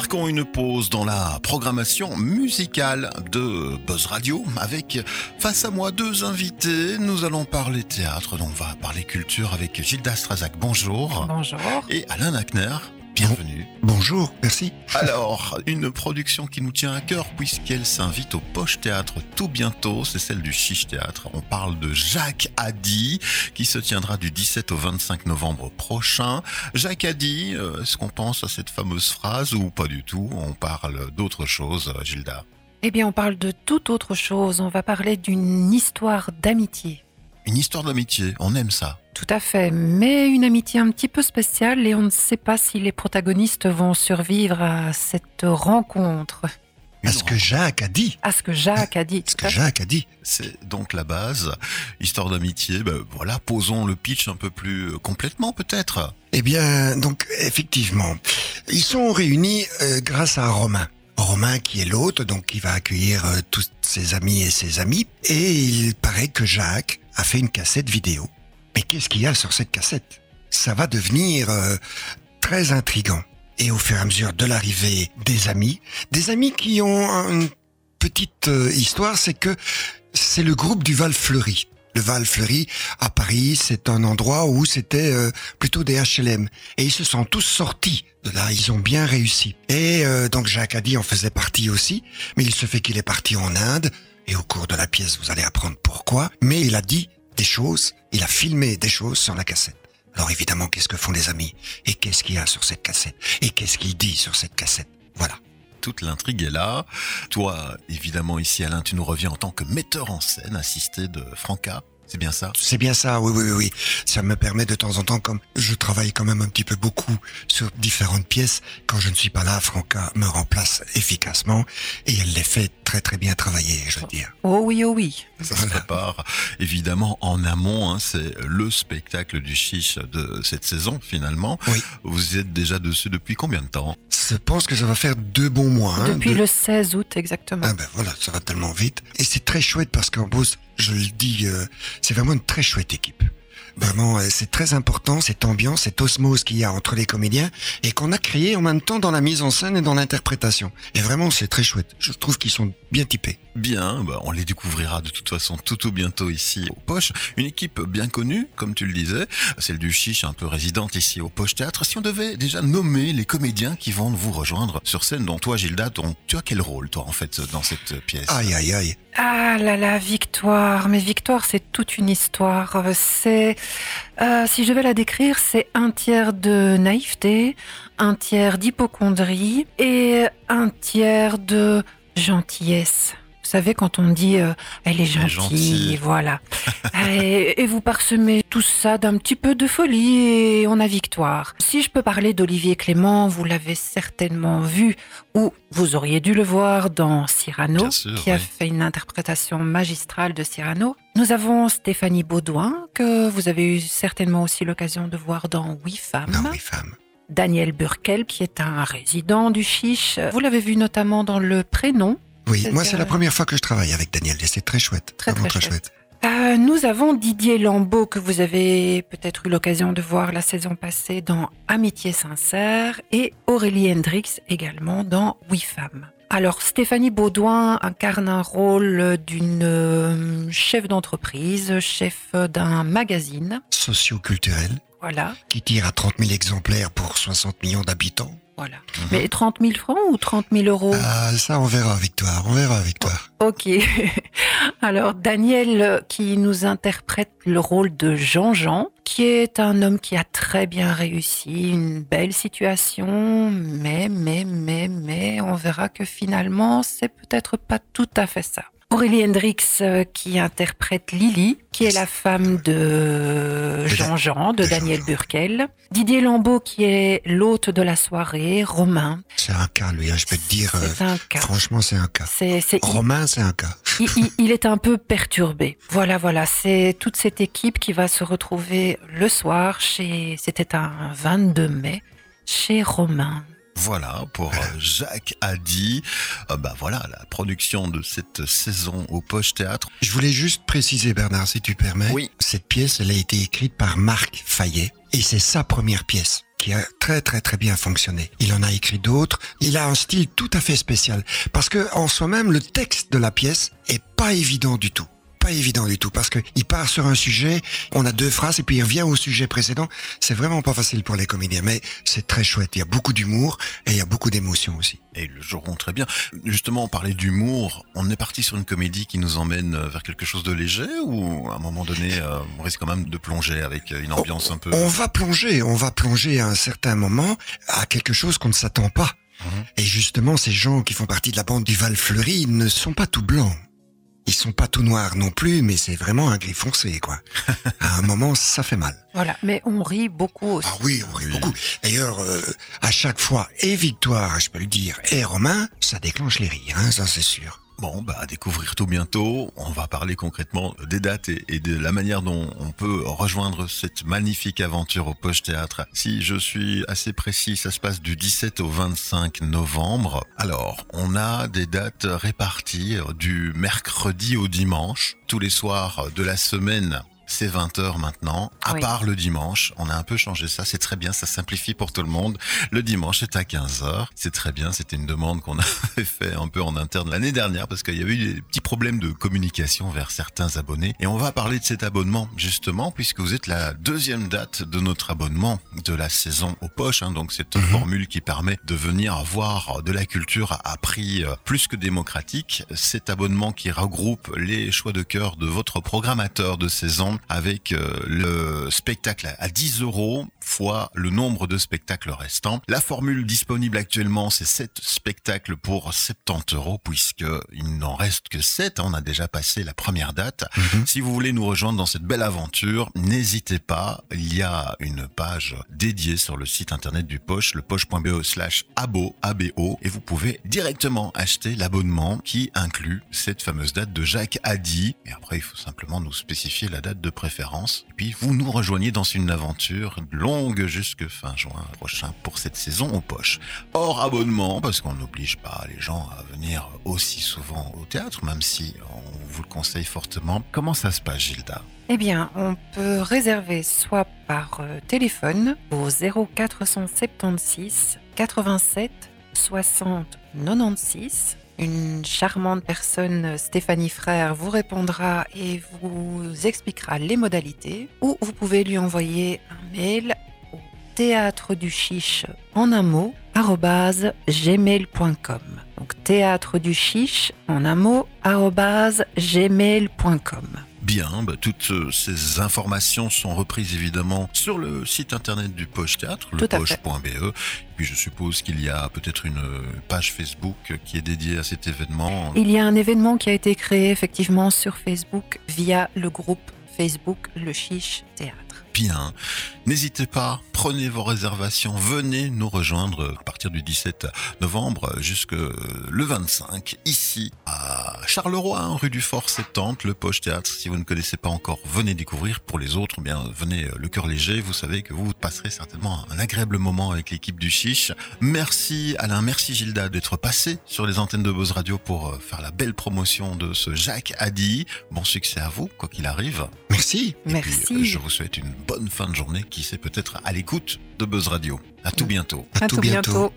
marquons une pause dans la programmation musicale de Buzz Radio avec face à moi deux invités. Nous allons parler théâtre, donc on va parler culture avec Gilda Strazac. Bonjour. Bonjour. Et Alain Ackner. Bienvenue. Bonjour, merci. Alors, une production qui nous tient à cœur puisqu'elle s'invite au Poche Théâtre tout bientôt, c'est celle du Chiche Théâtre. On parle de Jacques Haddy qui se tiendra du 17 au 25 novembre prochain. Jacques Haddy, euh, est-ce qu'on pense à cette fameuse phrase ou pas du tout? On parle d'autre chose, Gilda Eh bien, on parle de toute autre chose. On va parler d'une histoire d'amitié. Une histoire d'amitié, on aime ça. Tout à fait, mais une amitié un petit peu spéciale et on ne sait pas si les protagonistes vont survivre à cette rencontre. À ce que Jacques a dit. À ce que Jacques a dit. Ce que Jacques a dit. C'est donc la base. Histoire d'amitié, ben voilà, posons le pitch un peu plus complètement peut-être. Eh bien, donc effectivement, ils sont réunis euh, grâce à Romain. Romain qui est l'hôte, donc qui va accueillir euh, tous ses amis et ses amis. Et il paraît que Jacques a fait une cassette vidéo. Mais qu'est-ce qu'il y a sur cette cassette? Ça va devenir euh, très intrigant. Et au fur et à mesure de l'arrivée des amis, des amis qui ont une petite euh, histoire, c'est que c'est le groupe du Val Fleury. Le Val Fleury à Paris, c'est un endroit où c'était euh, plutôt des HLM. Et ils se sont tous sortis de là, ils ont bien réussi. Et donc Jacques a dit en faisait partie aussi, mais il se fait qu'il est parti en Inde, et au cours de la pièce, vous allez apprendre pourquoi. Mais il a dit des choses, il a filmé des choses sur la cassette. Alors évidemment, qu'est-ce que font les amis? Et qu'est-ce qu'il y a sur cette cassette? Et qu'est-ce qu'il dit sur cette cassette? Voilà. Toute l'intrigue est là. Toi, évidemment, ici, Alain, tu nous reviens en tant que metteur en scène, assisté de Franca. C'est bien ça? C'est bien ça, oui, oui, oui, oui. Ça me permet de temps en temps, comme je travaille quand même un petit peu beaucoup sur différentes pièces, quand je ne suis pas là, Franca me remplace efficacement et elle les fait très très bien travailler, je veux dire. Oh oui, oh oui. Ça se prépare évidemment en amont, hein, c'est le spectacle du chiche de cette saison finalement. Oui. Vous êtes déjà dessus depuis combien de temps? Je pense que ça va faire deux bons mois. Hein, Depuis le 16 août, exactement. Ah ben voilà, ça va tellement vite. Et c'est très chouette parce qu'en Beauce, je le dis, euh, c'est vraiment une très chouette équipe. Vraiment, euh, c'est très important cette ambiance, cette osmose qu'il y a entre les comédiens et qu'on a créé en même temps dans la mise en scène et dans l'interprétation. Et vraiment, c'est très chouette. Je trouve qu'ils sont bien typés. Bien, bah, on les découvrira de toute façon tout tout bientôt ici au Poche. Une équipe bien connue, comme tu le disais, celle du Chiche, un peu résidente ici au Poche Théâtre. Si on devait déjà nommer les comédiens qui vont vous rejoindre sur scène, dont toi Gilda, ton- tu as quel rôle toi en fait dans cette pièce? Aïe, aïe, aïe. Ah là là, Victoire. Mais Victoire, c'est toute une histoire. C'est, euh, si je vais la décrire, c'est un tiers de naïveté, un tiers d'hypocondrie et un tiers de gentillesse. Vous savez, quand on dit euh, elle est gentille, gentille. voilà. et, et vous parsemez tout ça d'un petit peu de folie et on a victoire. Si je peux parler d'Olivier Clément, vous l'avez certainement vu ou vous auriez dû le voir dans Cyrano, sûr, qui a fait une interprétation magistrale de Cyrano. Nous avons Stéphanie Baudouin, que vous avez eu certainement aussi l'occasion de voir dans Oui Femmes. Oui. Daniel Burkel, qui est un résident du Chiche. Vous l'avez vu notamment dans Le Prénom. Oui, C'est moi, c'est la première fois que je travaille avec Daniel et c'est très chouette. Très, vraiment très très chouette. Euh, nous avons Didier Lambeau, que vous avez peut-être eu l'occasion de voir la saison passée dans Amitié sincère, et Aurélie Hendrix également dans Oui Femmes. Alors, Stéphanie Baudouin incarne un rôle d'une euh, chef d'entreprise, chef d'un magazine. Socio-culturel Voilà, qui tire à 30 000 exemplaires pour 60 millions d'habitants. voilà. Mhm. Mais 30 000 francs ou 30 000 euros? Ah, ça, on verra, Victoire. On verra, Victoire. Ok. Alors Daniel qui nous interprète le rôle de Jean-Jean, qui est un homme qui a très bien réussi, une belle situation, mais, mais, mais, mais, on verra que finalement, c'est peut-être pas tout à fait ça. Aurélie Hendrix euh, qui interprète Lily, qui est la femme de Jean-Jean, de de Daniel. Burkel. Didier Lambeau qui est l'hôte de la soirée, Romain. C'est un cas, lui, hein, je peux te dire. euh, C'est un cas. franchement, c'est un cas. Romain, c'est un cas. il, il- il est un peu perturbé. Voilà, voilà, c'est toute cette équipe qui va se retrouver le soir chez, c'était un 22 mai, chez Romain. Voilà pour euh, Jacques Haddy. Euh, bah voilà la production de cette saison au Poche Théâtre. Je voulais juste préciser, Bernard, si tu permets. Oui. Cette pièce, elle a été écrite par Marc Fayet. Et c'est sa première pièce. qui a très très très bien fonctionné. Il en a écrit d'autres. Il a un style tout à fait spécial parce que en soi-même le texte de la pièce est pas évident du tout pas évident du tout parce que il part sur un sujet, on a deux phrases et puis il revient au sujet précédent. C'est vraiment pas facile pour les comédiens, mais c'est très chouette. Il y a beaucoup d'humour et il y a beaucoup d'émotion aussi. Et ils le joueront très bien. Justement, on parlait d'humour. On est parti sur une comédie qui nous emmène vers quelque chose de léger ou à un moment donné, euh, on risque quand même de plonger avec une ambiance un peu. On va plonger, on va plonger à un certain moment à quelque chose qu'on ne s'attend pas. Mhm. Et justement, ces gens qui font partie de la bande du Val Fleuri ne sont pas tout blancs. Ils sont pas tout noirs non plus, mais c'est vraiment un gris foncé, quoi. à un moment, ça fait mal. Voilà, mais on rit beaucoup aussi. Ah oui, on rit beaucoup. D'ailleurs, euh, à chaque fois, et Victoire, je peux le dire, et Romain, ça déclenche les rires, hein, ça c'est sûr. Bon, bah, à découvrir tout bientôt. On va parler concrètement des dates et, de la manière dont on peut rejoindre cette magnifique aventure au Poche Théâtre. Si je suis assez précis, ça se passe du 17 au 25 novembre. Alors, on a des dates réparties du mercredi au dimanche, tous les soirs de la semaine c'est 20h maintenant, à part le dimanche. On a un peu changé ça, c'est très bien, ça simplifie pour tout le monde. Le dimanche c'est à 15h, c'est très bien, c'était une demande qu'on avait fait un peu en interne l'année dernière parce qu'il y avait eu des petits problèmes de communication vers certains abonnés. Et on va parler de cet abonnement justement puisque vous êtes la deuxième date de notre abonnement de la saison aux poches. Hein, donc c'est une mhm. formule qui permet de venir voir de la culture à prix euh, plus que démocratique. Cet abonnement qui regroupe les choix de cœur de votre programmateur de saison avec euh, le spectacle à 10 euros fois le nombre de spectacles restants. La formule disponible actuellement, c'est 7 spectacles pour 70 euros puisque il n'en reste que 7. Hein. On a déjà passé la première date. Mhm. Si vous voulez nous rejoindre dans cette belle aventure, n'hésitez pas. Il y a une page dédiée sur le site internet du Poche, le poche.be slash abo, abo, et vous pouvez directement acheter l'abonnement qui inclut cette fameuse date de Jacques Haddy. Et après, il faut simplement nous spécifier la date de préférence. Et puis vous nous rejoignez dans une aventure longue jusque fin juin prochain pour cette saison aux poches. Hors abonnement, parce qu'on n'oblige pas les gens à venir aussi souvent au théâtre, même si on vous le conseille fortement. Comment ça se passe, Gilda? Eh bien, on peut réserver soit par euh, téléphone au 0476 87 60 96 une charmante personne, Stéphanie Frère, vous répondra et vous expliquera les modalités. Ou vous pouvez lui envoyer un mail au théâtre du chiche en un mot gmail.com. Donc théâtre du chiche en un mot gmail.com. Bien, bah, toutes euh, ces informations sont reprises évidemment sur le site internet du Poche Théâtre, le poche.be. Puis je suppose qu'il y a peut-être une euh, page Facebook qui est dédiée à cet événement. Il y a un événement qui a été créé effectivement sur Facebook via le groupe Facebook Le Chiche Théâtre bien. N'hésitez pas, prenez vos réservations, venez nous rejoindre à partir du 17 novembre jusque le 25 ici à Charleroi, hein, rue du Fort 70, le Poche Théâtre. Si vous ne connaissez pas encore, venez découvrir. Pour les autres, eh bien venez le cœur léger. Vous savez que vous passerez certainement un agréable moment avec l'équipe du Chiche. Merci Alain, merci Gilda d'être passé sur les antennes de Buzz Radio pour euh, faire la belle promotion de ce Jacques Haddy. Bon succès à vous, quoi qu'il arrive. Merci. merci. je vous souhaite une bonne fin de journée qui sait peut-être à l'écoute de Buzz Radio. À tout bientôt. À, tout, bientôt.